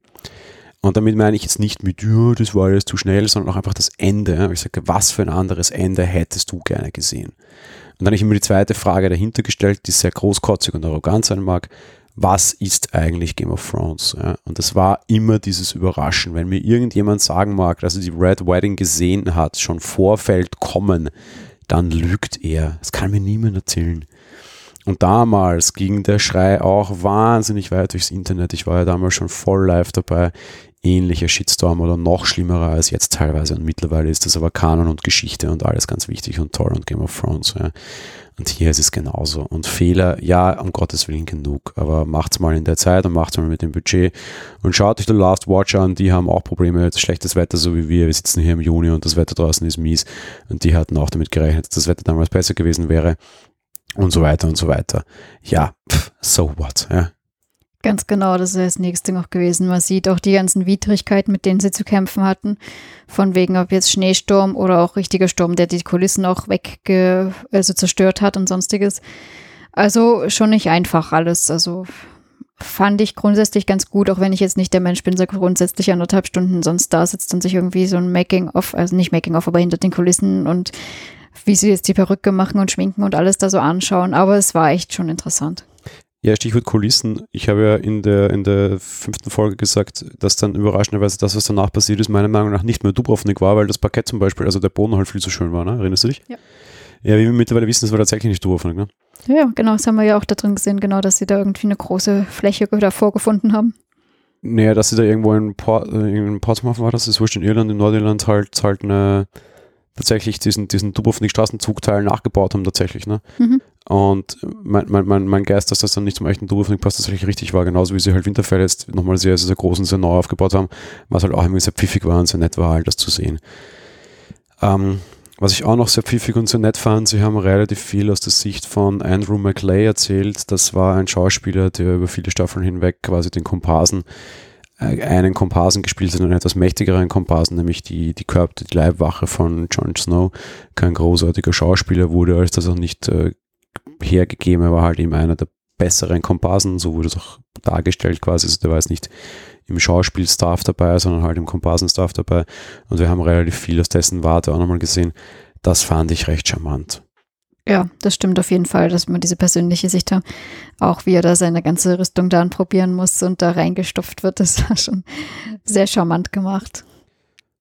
Speaker 2: Und damit meine ich jetzt nicht mit, ja, das war alles zu schnell, sondern auch einfach das Ende. Ich sage, was für ein anderes Ende hättest du gerne gesehen? Und dann habe ich mir die zweite Frage dahinter gestellt, die sehr großkotzig und arrogant sein mag. was ist eigentlich Game of Thrones? Und es war immer dieses Überraschen. Wenn mir irgendjemand sagen mag, dass er die Red Wedding gesehen hat, schon Vorfeld kommen, dann lügt er. Das kann mir niemand erzählen. Und damals ging der Schrei auch wahnsinnig weit durchs Internet. Ich war ja damals schon voll live dabei. Ähnlicher Shitstorm oder noch schlimmerer als jetzt teilweise. Und mittlerweile ist das aber Kanon und Geschichte und alles ganz wichtig und toll und Game of Thrones. Ja. Und hier ist es genauso. Und Fehler, ja, um Gottes Willen genug. Aber macht's mal in der Zeit und macht's mal mit dem Budget. Und schaut euch The Last Watch an, die haben auch Probleme. Schlechtes Wetter, so wie wir. Wir sitzen hier im Juni und das Wetter draußen ist mies. Und die hatten auch damit gerechnet, dass das Wetter damals besser gewesen wäre. Und so weiter und so weiter. Ja, pff, so what, ja.
Speaker 1: Ganz genau, das ist das nächste noch gewesen. Man sieht auch die ganzen Widrigkeiten, mit denen sie zu kämpfen hatten. Von wegen, ob jetzt Schneesturm oder auch richtiger Sturm, der die Kulissen auch wegge also zerstört hat und sonstiges. Also schon nicht einfach alles. Also fand ich grundsätzlich ganz gut, auch wenn ich jetzt nicht der Mensch bin, der grundsätzlich anderthalb Stunden sonst da sitzt und sich irgendwie so ein Making-of, also nicht Making-of, aber hinter den Kulissen und wie sie jetzt die Perücke machen und schminken und alles da so anschauen. Aber es war echt schon interessant.
Speaker 2: Ja, Stichwort Kulissen. Ich habe ja in der, in der fünften Folge gesagt, dass dann überraschenderweise das, was danach passiert ist, meiner Meinung nach nicht mehr Dubrovnik war, weil das Parkett zum Beispiel, also der Boden halt viel zu schön war, ne? Erinnerst du dich? Ja. Ja, wie wir mittlerweile wissen, das war tatsächlich nicht Dubrovnik, ne?
Speaker 1: Ja, genau, das haben wir ja auch da drin gesehen, genau, dass sie da irgendwie eine große Fläche davor gefunden haben.
Speaker 2: Naja, dass sie da irgendwo in, Port, äh, in Portsmouth war, das ist wurscht in Irland, in Nordirland halt, halt eine tatsächlich diesen, diesen Dubrovnik-Straßenzugteil nachgebaut haben tatsächlich. Ne? Mhm. Und mein, mein, mein, mein Geist, dass das dann nicht zum echten Dubrovnik passt, tatsächlich richtig war. Genauso wie sie halt Winterfell jetzt nochmal sehr, sehr groß und sehr neu aufgebaut haben, was halt auch irgendwie sehr pfiffig war und sehr nett war, halt das zu sehen. Ähm, was ich auch noch sehr pfiffig und sehr nett fand, sie haben relativ viel aus der Sicht von Andrew McLeay erzählt. Das war ein Schauspieler, der über viele Staffeln hinweg quasi den Komparsen einen Komparsen gespielt hat, einen etwas mächtigeren Komparsen, nämlich die, die Körper, die Leibwache von Jon Snow. Kein großartiger Schauspieler wurde als das auch nicht äh, hergegeben, er war halt eben einer der besseren Komparsen, so wurde es auch dargestellt quasi, also der war jetzt nicht im Schauspielstaff dabei, sondern halt im Komparsenstaff dabei und wir haben relativ viel aus dessen Warte auch nochmal gesehen. Das fand ich recht charmant.
Speaker 1: Ja, das stimmt auf jeden Fall, dass man diese persönliche Sicht hat. Auch wie er da seine ganze Rüstung da anprobieren muss und da reingestopft wird, das war schon sehr charmant gemacht.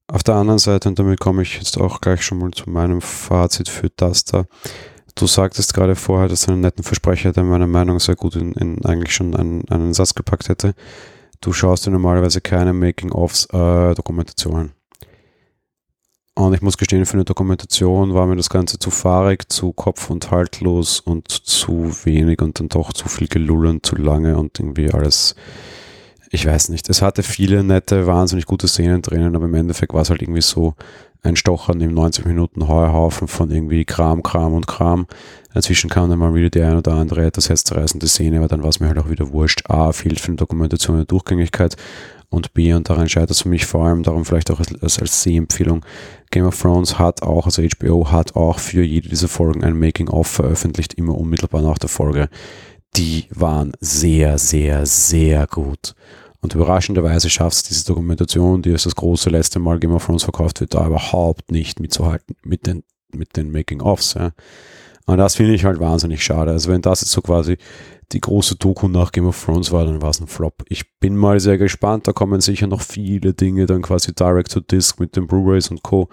Speaker 2: Auf der anderen Seite, und damit komme ich jetzt auch gleich schon mal zu meinem Fazit für das da. Du sagtest gerade vorher, dass einen netten Versprecher, der meiner Meinung sehr gut in, in eigentlich schon einen, einen Satz gepackt hätte. Du schaust dir normalerweise keine Making-ofs äh, Dokumentationen. Und ich muss gestehen, für eine Dokumentation war mir das Ganze zu fahrig, zu kopf- und haltlos und zu wenig und dann doch zu viel gelullend, zu lange und irgendwie alles, ich weiß nicht. Es hatte viele nette, wahnsinnig gute Szenen drinnen, aber im Endeffekt war es halt irgendwie so ein Stochern im 90 Minuten Heuhaufen von irgendwie Kram, Kram und Kram. Dazwischen kam dann mal wieder die ein oder andere etwas herzzerreißende Szene, aber dann war es mir halt auch wieder wurscht. A, fehlt für eine Dokumentation eine Durchgängigkeit und B, und daran scheitert es für mich vor allem, darum vielleicht auch als, als Sehempfehlung, Game of Thrones hat auch, also HBO hat auch für jede dieser Folgen ein Making-of veröffentlicht, immer unmittelbar nach der Folge. Die waren sehr, sehr, sehr gut. Und überraschenderweise schafft es diese Dokumentation, die es das große letzte Mal Game of Thrones verkauft wird, da überhaupt nicht mitzuhalten mit den, mit den Making-ofs. Ja. Und das finde ich halt wahnsinnig schade. Also wenn das jetzt so quasi die große Doku nach Game of Thrones war, dann war es ein Flop. Ich bin mal sehr gespannt, da kommen sicher noch viele Dinge dann quasi direct to disc mit den Blu-rays und Co.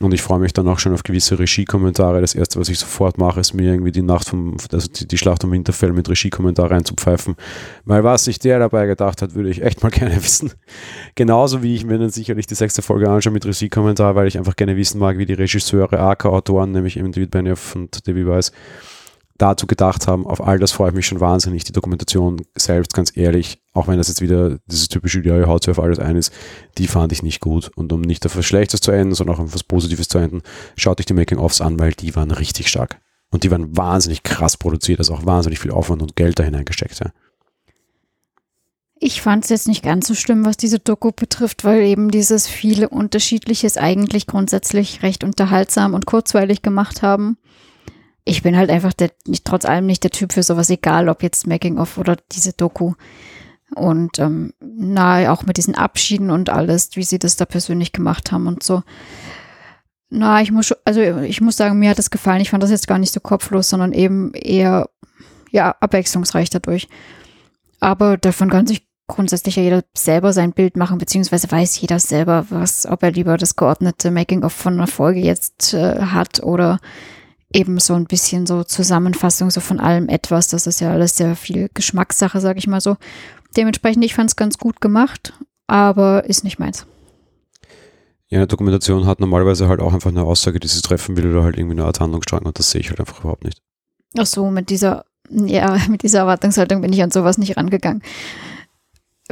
Speaker 2: Und ich freue mich dann auch schon auf gewisse Regie-Kommentare. Das erste, was ich sofort mache, ist mir irgendwie die Nacht vom, also die, die Schlacht um Winterfell mit Regie-Kommentar reinzupfeifen. Weil was sich der dabei gedacht hat, würde ich echt mal gerne wissen. Genauso wie ich mir dann sicherlich die sechste Folge anschaue mit Regie-Kommentar, weil ich einfach gerne wissen mag, wie die Regisseure, AK-Autoren, nämlich eben David Benioff und David Weiss, dazu gedacht haben. Auf all das freue ich mich schon wahnsinnig. Die Dokumentation selbst, ganz ehrlich, auch wenn das jetzt wieder dieses typische, ja, haut sich auf alles ein ist, die fand ich nicht gut. Und um nicht auf was Schlechtes zu enden, sondern auch auf was Positives zu enden, schaut euch die Making-ofs an, weil die waren richtig stark. Und die waren wahnsinnig krass produziert, also auch wahnsinnig viel Aufwand und Geld da hineingesteckt. Ja.
Speaker 1: Ich fand es jetzt nicht ganz so schlimm, was diese Doku betrifft, weil eben dieses viele Unterschiedliches eigentlich grundsätzlich recht unterhaltsam und kurzweilig gemacht haben ich bin halt einfach der, nicht, trotz allem nicht der Typ für sowas, egal ob jetzt Making-of oder diese Doku. Und ähm, na, auch mit diesen Abschieden und alles, wie sie das da persönlich gemacht haben und so. Na, ich muss, also ich muss sagen, mir hat das gefallen. Ich fand das jetzt gar nicht so kopflos, sondern eben eher, ja, abwechslungsreich dadurch. aber davon kann sich grundsätzlich ja jeder selber sein Bild machen, beziehungsweise weiß jeder selber, was, ob er lieber das geordnete Making-of von einer Folge jetzt äh, hat oder eben so ein bisschen so Zusammenfassung so von allem etwas. Das ist ja alles sehr viel Geschmackssache, sage ich mal so. Dementsprechend, ich fand es ganz gut gemacht, aber ist nicht meins.
Speaker 2: Ja, eine Dokumentation hat normalerweise halt auch einfach eine Aussage, die sie treffen will oder halt irgendwie eine Art Handlungsstrang und das sehe ich halt einfach überhaupt nicht.
Speaker 1: Ach so, mit dieser, ja, mit dieser Erwartungshaltung bin ich an sowas nicht rangegangen.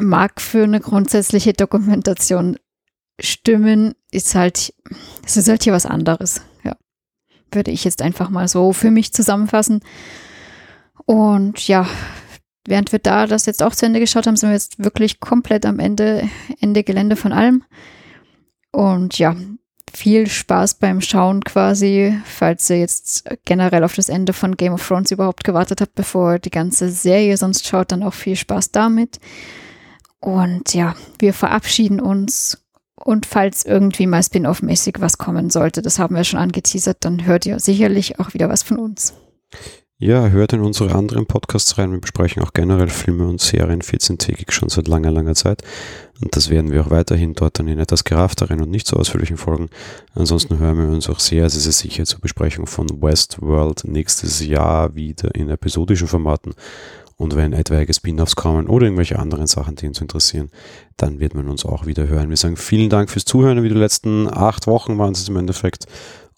Speaker 1: Mag für eine grundsätzliche Dokumentation stimmen, ist halt, es ist halt hier was anderes. Würde ich jetzt einfach mal so für mich zusammenfassen. Und ja, während wir da das jetzt auch zu Ende geschaut haben, sind wir jetzt wirklich komplett am Ende, Ende Gelände von allem. Und ja, viel Spaß beim Schauen quasi, falls ihr jetzt generell auf das Ende von Game of Thrones überhaupt gewartet habt, bevor die ganze Serie sonst schaut, dann auch viel Spaß damit. Und ja, wir verabschieden uns. Und falls irgendwie mal Spin-off-mäßig was kommen sollte, das haben wir schon angeteasert, dann hört ihr sicherlich auch wieder was von uns.
Speaker 2: Ja, hört in unsere anderen Podcasts rein. Wir besprechen auch generell Filme und Serien 14-tägig schon seit langer, langer Zeit. Und das werden wir auch weiterhin dort dann in etwas geraffteren und nicht so ausführlichen Folgen. Ansonsten hören wir uns auch sehr, sehr, sehr sicher zur Besprechung von Westworld nächstes Jahr wieder in episodischen Formaten. Und wenn etwaige Spin-offs kommen oder irgendwelche anderen Sachen, die uns interessieren, dann wird man uns auch wieder hören. Wir sagen vielen Dank fürs Zuhören. Wie die letzten acht Wochen waren es im Endeffekt.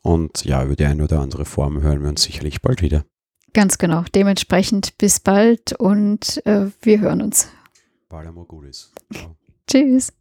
Speaker 2: Und ja, über die eine oder andere Form hören wir uns sicherlich bald wieder.
Speaker 1: Ganz genau. Dementsprechend bis bald und äh, wir hören uns.
Speaker 2: Balamo
Speaker 1: Tschüss.